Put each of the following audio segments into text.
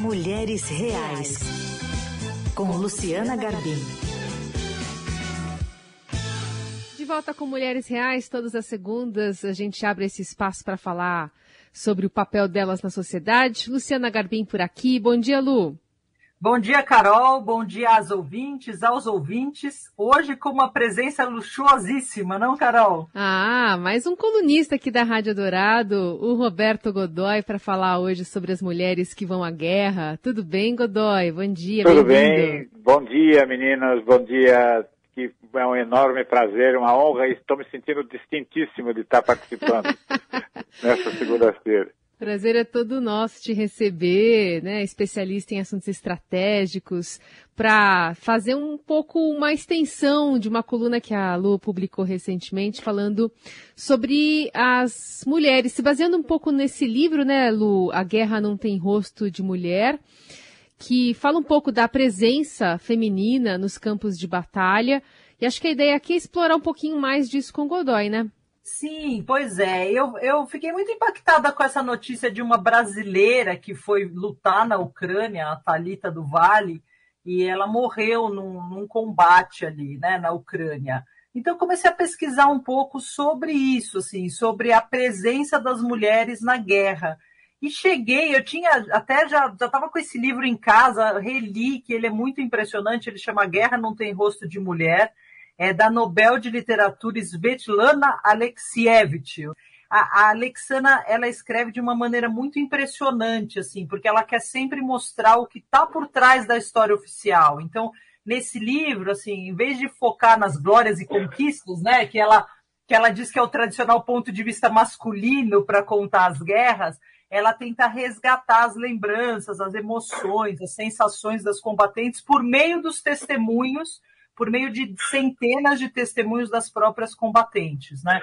Mulheres Reais, com Luciana Garbim. De volta com Mulheres Reais, todas as segundas a gente abre esse espaço para falar sobre o papel delas na sociedade. Luciana Garbim por aqui. Bom dia, Lu. Bom dia, Carol. Bom dia às ouvintes, aos ouvintes. Hoje com uma presença luxuosíssima, não, Carol? Ah, mais um colunista aqui da Rádio Dourado, o Roberto Godoy, para falar hoje sobre as mulheres que vão à guerra. Tudo bem, Godoy? Bom dia. Tudo bem. Bom dia, meninas. Bom dia. Que é um enorme prazer, uma honra e estou me sentindo distintíssimo de estar participando nessa segunda-feira. Prazer é todo nosso te receber, né? Especialista em assuntos estratégicos, para fazer um pouco uma extensão de uma coluna que a Lu publicou recentemente, falando sobre as mulheres, se baseando um pouco nesse livro, né, Lu? A Guerra Não Tem Rosto de Mulher, que fala um pouco da presença feminina nos campos de batalha. E acho que a ideia aqui é explorar um pouquinho mais disso com Godoy, né? Sim, pois é. Eu, eu fiquei muito impactada com essa notícia de uma brasileira que foi lutar na Ucrânia, a Talita do Vale, e ela morreu num, num combate ali, né, na Ucrânia. Então comecei a pesquisar um pouco sobre isso, assim, sobre a presença das mulheres na guerra. E cheguei, eu tinha até já já estava com esse livro em casa, reli que ele é muito impressionante, ele chama Guerra não tem rosto de mulher é da Nobel de Literatura Svetlana Alexievich. A, a Alexana, ela escreve de uma maneira muito impressionante, assim, porque ela quer sempre mostrar o que está por trás da história oficial. Então, nesse livro, assim, em vez de focar nas glórias e conquistas, né, que ela que ela diz que é o tradicional ponto de vista masculino para contar as guerras, ela tenta resgatar as lembranças, as emoções, as sensações das combatentes por meio dos testemunhos por meio de centenas de testemunhos das próprias combatentes, né?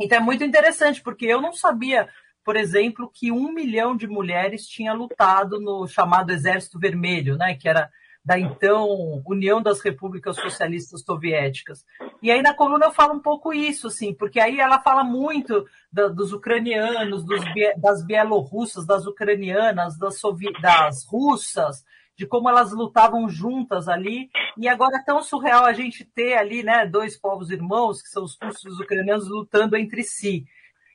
Então é muito interessante, porque eu não sabia, por exemplo, que um milhão de mulheres tinha lutado no chamado Exército Vermelho, né? Que era da então União das Repúblicas Socialistas Soviéticas. E aí na coluna eu falo um pouco isso, assim, porque aí ela fala muito da, dos ucranianos, dos, das bielorrussas, das ucranianas, das, das russas, de como elas lutavam juntas ali. E agora é tão surreal a gente ter ali, né, dois povos irmãos, que são os russos e os ucranianos, lutando entre si.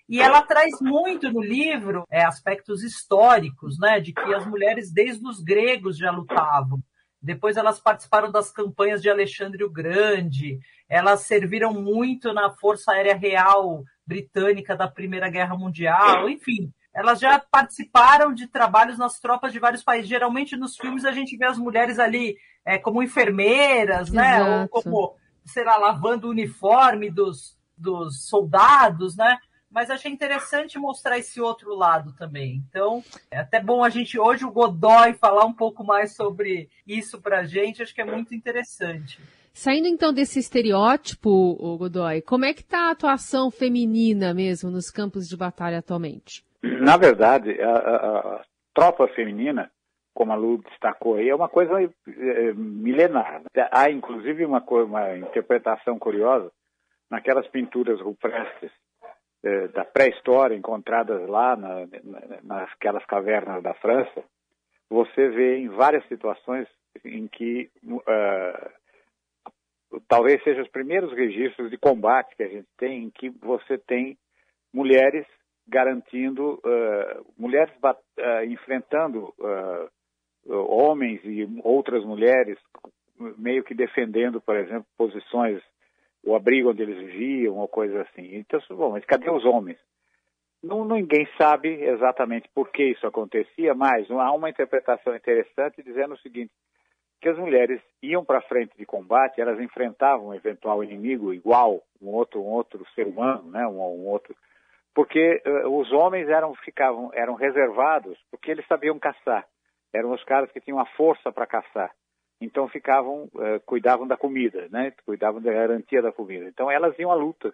E ela traz muito no livro é, aspectos históricos, né, de que as mulheres desde os gregos já lutavam. Depois elas participaram das campanhas de Alexandre o Grande, elas serviram muito na Força Aérea Real Britânica da Primeira Guerra Mundial, enfim, elas já participaram de trabalhos nas tropas de vários países. Geralmente nos filmes a gente vê as mulheres ali é, como enfermeiras, né? Ou como, sei lá, lavando o uniforme dos, dos soldados, né? Mas achei interessante mostrar esse outro lado também. Então, é até bom a gente hoje, o Godoy, falar um pouco mais sobre isso para a gente. Acho que é muito interessante. Saindo então desse estereótipo, Godoy, como é que está a atuação feminina mesmo nos campos de batalha atualmente? Na verdade, a, a, a tropa feminina, como a Lu destacou aí, é uma coisa é, milenar. Há, inclusive, uma, uma interpretação curiosa naquelas pinturas rupestres é, da pré-história encontradas lá na, na, nasquelas cavernas da França. Você vê em várias situações em que uh, talvez sejam os primeiros registros de combate que a gente tem, em que você tem mulheres garantindo uh, mulheres uh, enfrentando uh, homens e outras mulheres meio que defendendo, por exemplo, posições, o abrigo onde eles viviam ou coisa assim. Então, bom, mas cadê os homens? Não, ninguém sabe exatamente por que isso acontecia, mas há uma interpretação interessante dizendo o seguinte, que as mulheres iam para frente de combate, elas enfrentavam um eventual inimigo igual, um outro, um outro ser humano, né, um, um outro porque uh, os homens eram ficavam eram reservados porque eles sabiam caçar. Eram os caras que tinham a força para caçar. Então ficavam uh, cuidavam da comida né? Cuidavam da garantia da comida. Então elas iam à luta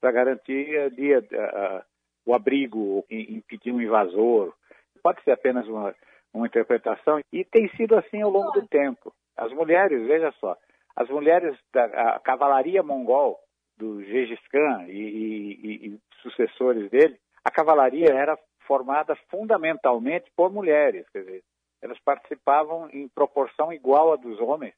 para garantir uh, o abrigo impedir um invasor. Pode ser apenas uma, uma interpretação. E tem sido assim ao longo do tempo. As mulheres veja só as mulheres da cavalaria mongol do Gengis Khan e, e, e, sucessores dele, a cavalaria era formada fundamentalmente por mulheres, quer dizer, elas participavam em proporção igual à dos homens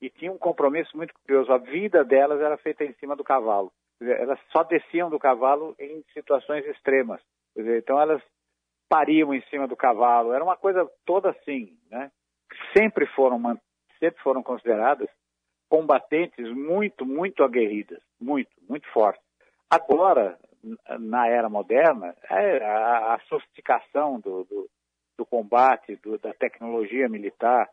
e tinham um compromisso muito curioso. A vida delas era feita em cima do cavalo. Elas só desciam do cavalo em situações extremas. Então elas pariam em cima do cavalo. Era uma coisa toda assim, né? Sempre foram sempre foram consideradas combatentes muito, muito aguerridas, muito, muito fortes. Agora, na era moderna, é a, a sofisticação do, do, do combate, do, da tecnologia militar,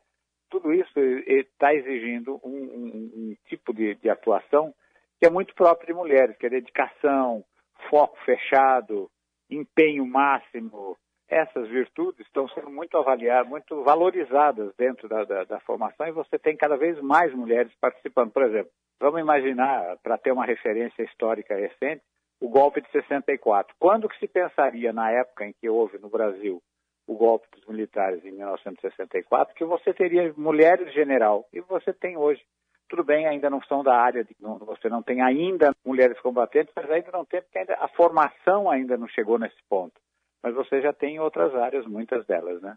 tudo isso está exigindo um, um, um tipo de, de, atuação que é muito próprio de mulheres, que é dedicação, foco fechado, empenho máximo. Essas virtudes estão sendo muito avaliadas, muito valorizadas dentro da, da, da formação e você tem cada vez mais mulheres participando. Por exemplo, vamos imaginar, para ter uma referência histórica recente, o golpe de 64. Quando que se pensaria, na época em que houve no Brasil o golpe dos militares em 1964, que você teria mulheres general, e você tem hoje. Tudo bem, ainda não são da área, de, não, você não tem ainda mulheres combatentes, mas ainda não tem, porque ainda, a formação ainda não chegou nesse ponto. Mas você já tem outras áreas, muitas delas, né?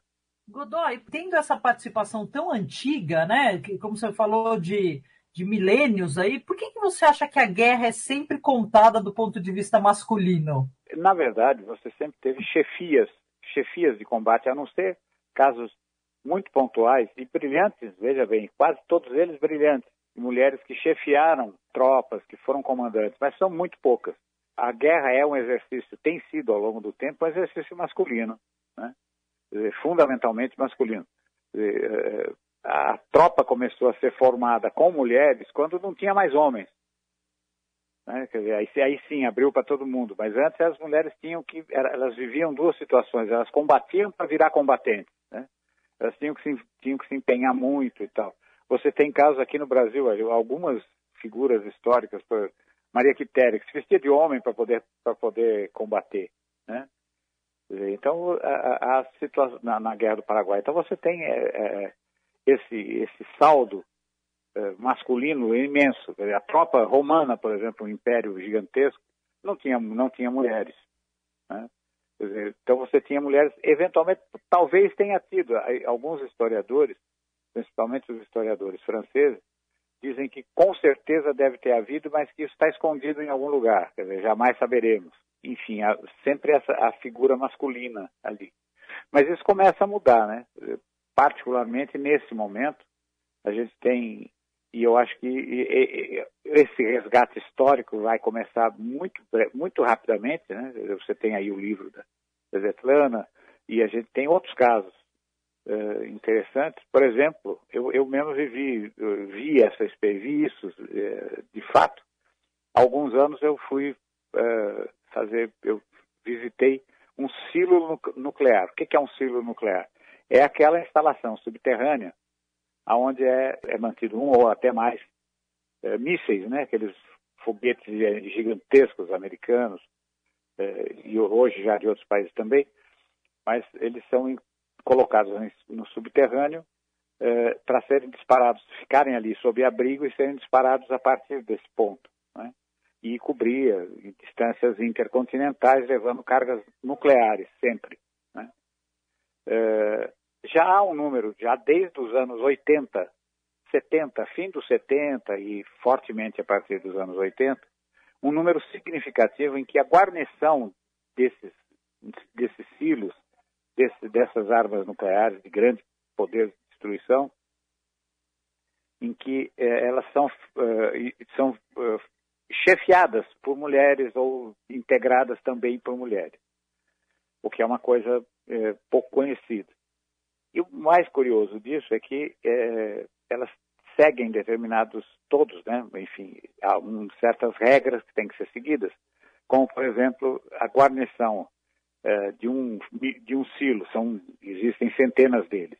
Godoy, tendo essa participação tão antiga, né, que, como você falou de, de milênios aí, por que, que você acha que a guerra é sempre contada do ponto de vista masculino? Na verdade, você sempre teve chefias chefias de combate, a não ser casos muito pontuais e brilhantes, veja bem, quase todos eles brilhantes, mulheres que chefiaram tropas, que foram comandantes, mas são muito poucas. A guerra é um exercício, tem sido ao longo do tempo, um exercício masculino, né? fundamentalmente masculino. Eh, a tropa começou a ser formada com mulheres quando não tinha mais homens. Né? Dizer, aí, aí sim abriu para todo mundo. Mas antes as mulheres tinham que, elas viviam duas situações. Elas combatiam para virar combatentes. Né? Elas tinham que, se, tinham que se empenhar muito e tal. Você tem casos aqui no Brasil, algumas figuras históricas, por Maria Quitéria, que se vestia de homem para poder, poder combater. Né? Então, a, a situação na, na, Guerra do Paraguai. Então, você tem é, é, esse, esse saldo eh, masculino imenso. A tropa romana, por exemplo, um império gigantesco, não tinha, não tinha mulheres. Né? Então você tinha mulheres, eventualmente, talvez tenha tido. Alguns historiadores, principalmente os historiadores franceses, dizem que com certeza deve ter havido, mas que isso está escondido em algum lugar. Quer dizer, jamais saberemos. Enfim, há sempre essa a figura masculina ali. Mas isso começa a mudar, né? Particularmente nesse momento, a gente tem e eu acho que esse resgate histórico vai começar muito, muito rapidamente. Né? Você tem aí o livro da, Svetlana e a gente tem outros casos uh, interessantes. Por exemplo, eu, eu mesmo vivi, eu vi essa vi isso uh, de fato. Alguns anos eu fui uh, fazer, eu visitei um silo nuclear. O que é um silo nuclear? É aquela instalação subterrânea onde é, é mantido um ou até mais mísseis, né? aqueles foguetes gigantescos americanos, e hoje já de outros países também, mas eles são colocados no subterrâneo é, para serem disparados, ficarem ali sob abrigo e serem disparados a partir desse ponto. Né? E cobrir distâncias intercontinentais, levando cargas nucleares sempre. Né? É, já há um número, já desde os anos 80, 70, fim dos 70 e fortemente a partir dos anos 80, um número significativo em que a guarnição desses, desses silos, dessas armas nucleares de grande poder de destruição, em que eh, elas são, uh, são uh, chefiadas por mulheres ou integradas também por mulheres, o que é uma coisa uh, pouco conhecida. E o mais curioso disso é que elas seguem determinados, todos, né? enfim, há um, certas regras que têm que ser seguidas, como, por exemplo, a guarnição é, de, um, de um silo, são, existem centenas deles,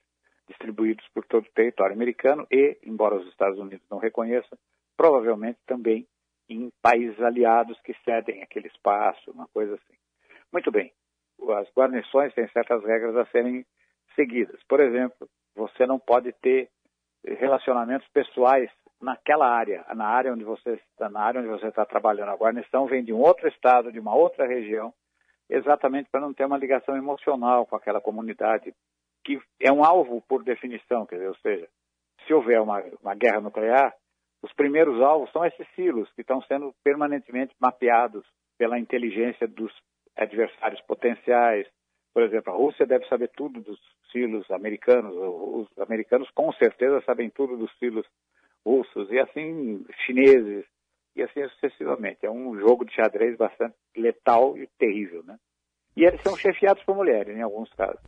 distribuídos por todo o território americano e, embora os Estados Unidos não reconheçam, provavelmente também em países aliados que cedem aquele espaço, uma coisa assim. Muito bem, as guarnições têm certas regras a serem seguidas. Por exemplo, você não pode ter relacionamentos pessoais naquela área, na área onde você está, na área onde você está trabalhando. A guarnição vem de um outro estado, de uma outra região, exatamente para não ter uma ligação emocional com aquela comunidade que é um alvo por definição, quer dizer, ou seja, se houver uma, uma guerra nuclear, os primeiros alvos são esses silos que estão sendo permanentemente mapeados pela inteligência dos adversários potenciais. Por exemplo, a Rússia deve saber tudo dos silos americanos, os americanos com certeza sabem tudo dos silos russos, e assim chineses, e assim sucessivamente. É um jogo de xadrez bastante letal e terrível, né? E eles são chefiados por mulheres, em alguns casos.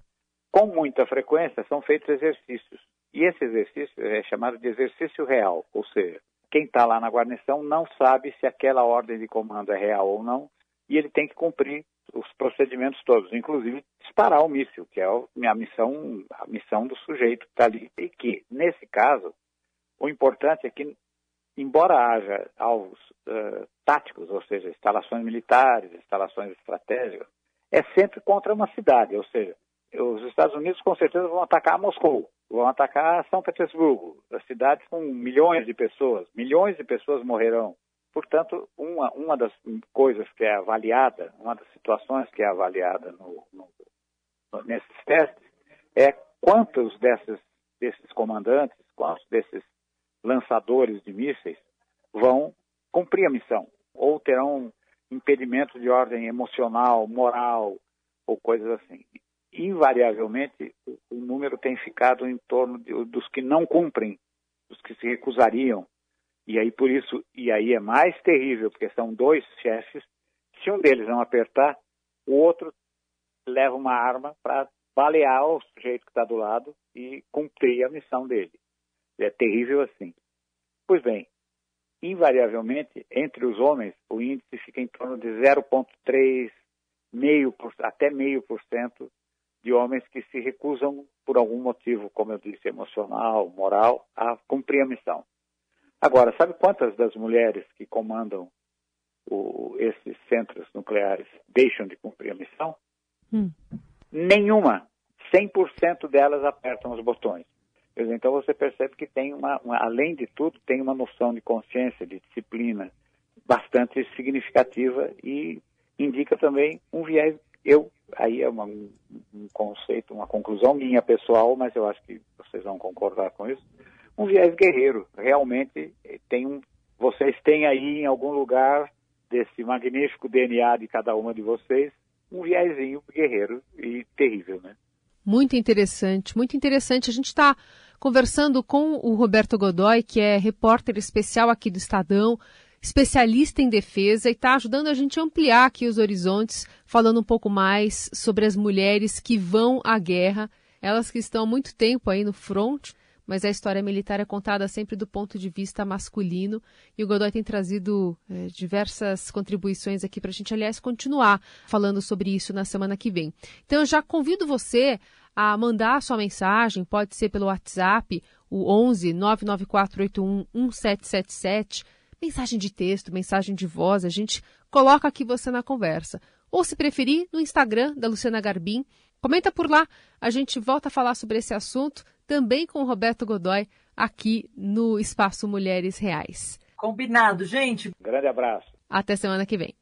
Com muita frequência são feitos exercícios. E esse exercício é chamado de exercício real, ou seja, quem está lá na guarnição não sabe se aquela ordem de comando é real ou não, e ele tem que cumprir os procedimentos todos, inclusive disparar o míssil, que é a missão, a missão do sujeito que está ali. E que, nesse caso, o importante é que, embora haja alvos uh, táticos, ou seja, instalações militares, instalações estratégicas, é sempre contra uma cidade, ou seja, os Estados Unidos com certeza vão atacar Moscou, vão atacar São Petersburgo, as cidades com milhões de pessoas, milhões de pessoas morrerão. Portanto, uma, uma das coisas que é avaliada, uma das situações que é avaliada no, no, nesses testes é quantos desses, desses comandantes, quantos desses lançadores de mísseis vão cumprir a missão ou terão impedimento de ordem emocional, moral ou coisas assim. Invariavelmente, o número tem ficado em torno de, dos que não cumprem, dos que se recusariam. E aí por isso, e aí é mais terrível, porque são dois chefes, se um deles não apertar, o outro leva uma arma para balear o sujeito que está do lado e cumprir a missão dele. É terrível assim. Pois bem, invariavelmente, entre os homens, o índice fica em torno de 0,3, meio por, até meio por cento de homens que se recusam, por algum motivo, como eu disse, emocional, moral, a cumprir a missão. Agora, sabe quantas das mulheres que comandam o, esses centros nucleares deixam de cumprir a missão? Hum. Nenhuma. 100% delas apertam os botões. Então você percebe que tem uma, uma, além de tudo, tem uma noção de consciência, de disciplina bastante significativa e indica também um viés. Eu aí é uma, um conceito, uma conclusão minha pessoal, mas eu acho que vocês vão concordar com isso. Um viés guerreiro, realmente tem um. Vocês têm aí em algum lugar desse magnífico DNA de cada uma de vocês um viésinho guerreiro e terrível, né? Muito interessante, muito interessante. A gente está conversando com o Roberto Godoy, que é repórter especial aqui do Estadão, especialista em defesa e está ajudando a gente a ampliar aqui os horizontes, falando um pouco mais sobre as mulheres que vão à guerra, elas que estão há muito tempo aí no front, mas a história militar é contada sempre do ponto de vista masculino e o Godoy tem trazido é, diversas contribuições aqui para a gente, aliás, continuar falando sobre isso na semana que vem. Então eu já convido você a mandar a sua mensagem, pode ser pelo WhatsApp, o 11 99481 1777, mensagem de texto, mensagem de voz, a gente coloca aqui você na conversa. Ou se preferir, no Instagram da Luciana Garbim, comenta por lá, a gente volta a falar sobre esse assunto, também com o Roberto Godoy, aqui no Espaço Mulheres Reais. Combinado, gente. Grande abraço. Até semana que vem.